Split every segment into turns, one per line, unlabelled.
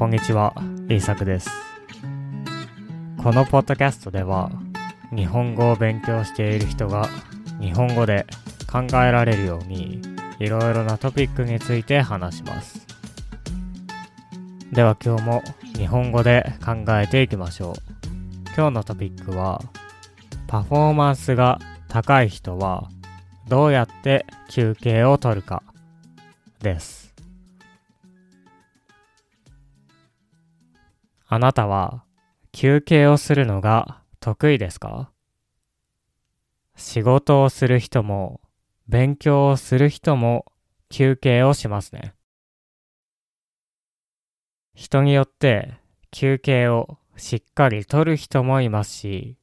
こんにちは、イーサクです。このポッドキャストでは、日本語を勉強している人が日本語で考えられるように、いろいろなトピックについて話します。では今日も日本語で考えていきましょう。今日のトピックは、パフォーマンスが高い人はどうやって休憩を取るかです。あなたは休憩をするのが得意ですか？仕事をする人も勉強をする人も休憩をしますね。人によって休憩をしっかり取る人もいますし、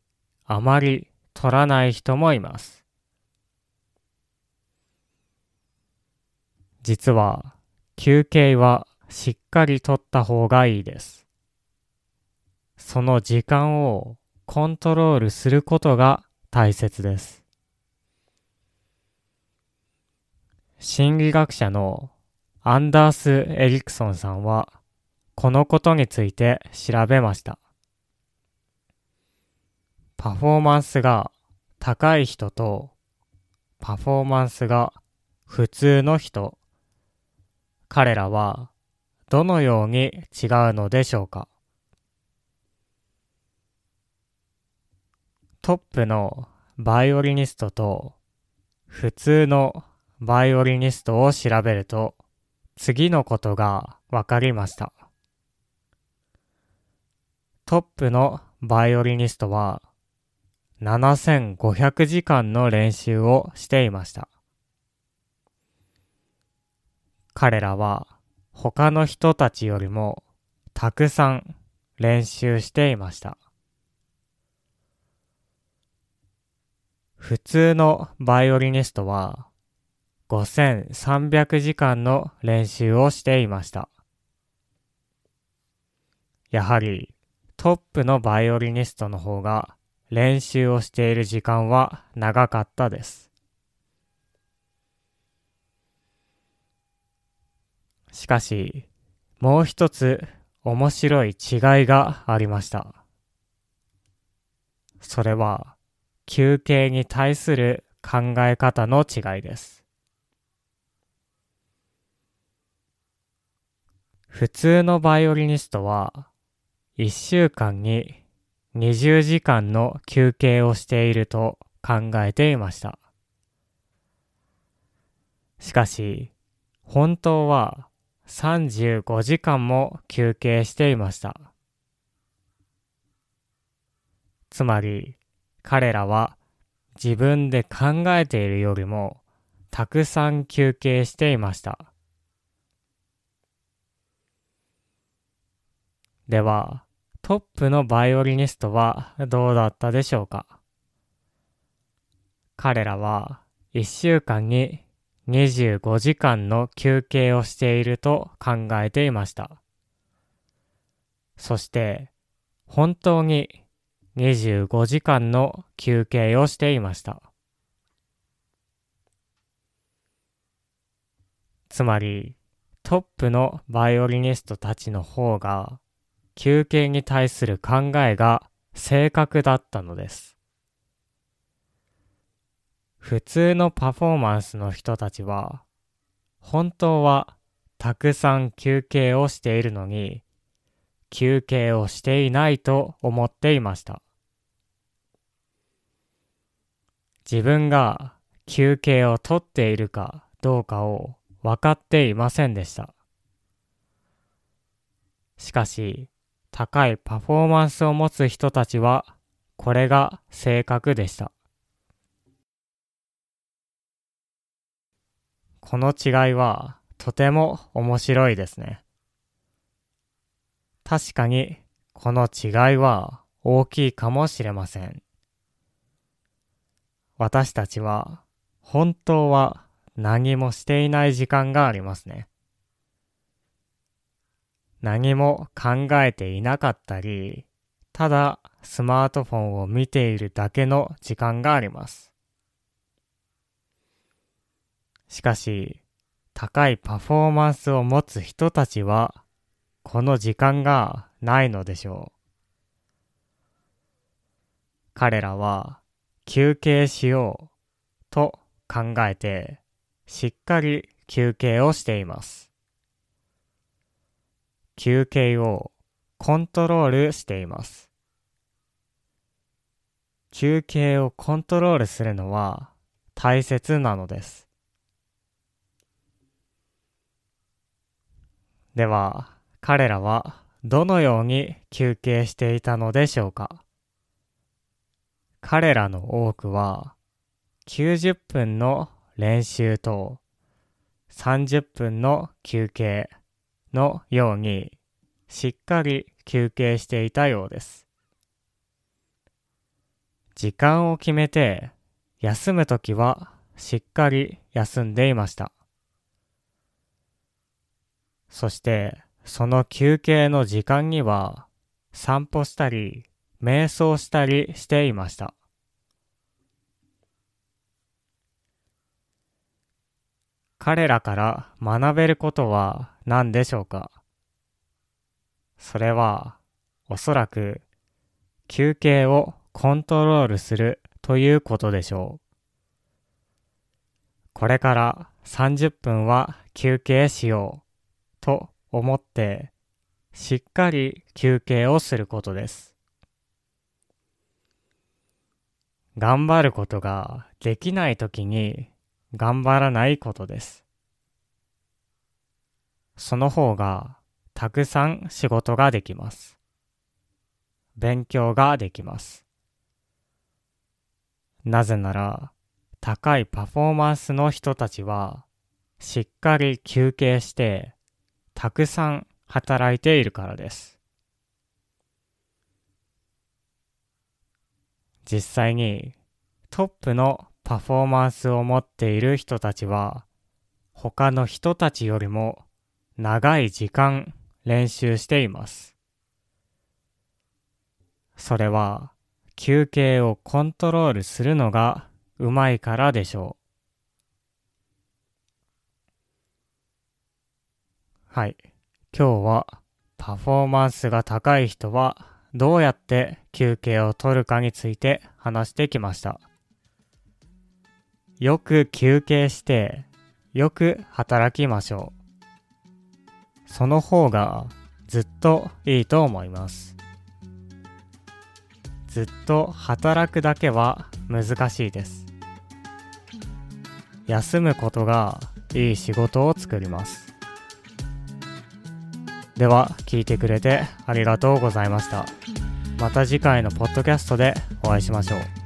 あまり取らない人もいます。実は休憩はしっかり取った方がいいです。その時間をコントロールすることが大切です。心理学者のアンダース・エリクソンさんはこのことについて調べました。パフォーマンスが高い人とパフォーマンスが普通の人、彼らはどのように違うのでしょうか？トップのバイオリニストと普通のバイオリニストを調べると次のことがわかりました。トップのバイオリニストは7500時間の練習をしていました。彼らは他の人たちよりもたくさん練習していました。普通のバイオリニストは5300時間の練習をしていました。やはりトップのバイオリニストの方が練習をしている時間は長かったです。しかし、もう一つ面白い違いがありました。それは、休憩に対する考え方の違いです。普通のバイオリニストは、1週間に20時間の休憩をしていると考えていました。しかし、本当は35時間も休憩していました。つまり、彼らは自分で考えているよりもたくさん休憩していました。では、トップのバイオリニストはどうだったでしょうか？彼らは1週間に25時間の休憩をしていると考えていました。そして本当に25時間の休憩をしていました。つまりトップのバイオリニストたちの方が休憩に対する考えが正確だったのです。普通のパフォーマンスの人たちは、本当はたくさん休憩をしているのに、休憩をしていないと思っていました。自分が休憩をとっているかどうかを分かっていませんでした。しかし、高いパフォーマンスを持つ人たちは、これが正確でした。この違いはとても面白いですね。確かにこの違いは大きいかもしれません。私たちは本当は何もしていない時間がありますね。何も考えていなかったり、ただスマートフォンを見ているだけの時間があります。しかし、高いパフォーマンスを持つ人たちは、この時間がないのでしょう。彼らは休憩しようと考えてしっかり休憩をしています。休憩をコントロールしています。休憩をコントロールするのは大切なのです。では、彼らはどのように休憩していたのでしょうか？彼らの多くは90分の練習と30分の休憩のようにしっかり休憩していたようです。時間を決めて休むときはしっかり休んでいました。そしてその休憩の時間には散歩したり瞑想したりしていました。彼らから学べることは何でしょうか？それはおそらく休憩をコントロールするということでしょう。これから30分は休憩しようと思ってしっかり休憩をすることです。頑張ることができないときに頑張らないことです。その方がたくさん仕事ができます。勉強ができます。なぜなら高いパフォーマンスの人たちはしっかり休憩してたくさん働いているからです。実際にトップのパフォーマンスを持っている人たちは他の人たちよりも長い時間練習しています。それは休憩をコントロールするのがうまいからでしょう。はい。今日はパフォーマンスが高い人はどうやって休憩を取るかについて話してきました。よく休憩して、よく働きましょう。その方がずっといいと思います。ずっと働くだけは難しいです。休むことがいい仕事を作ります。では、聞いてくれてありがとうございました。また次回のポッドキャストでお会いしましょう。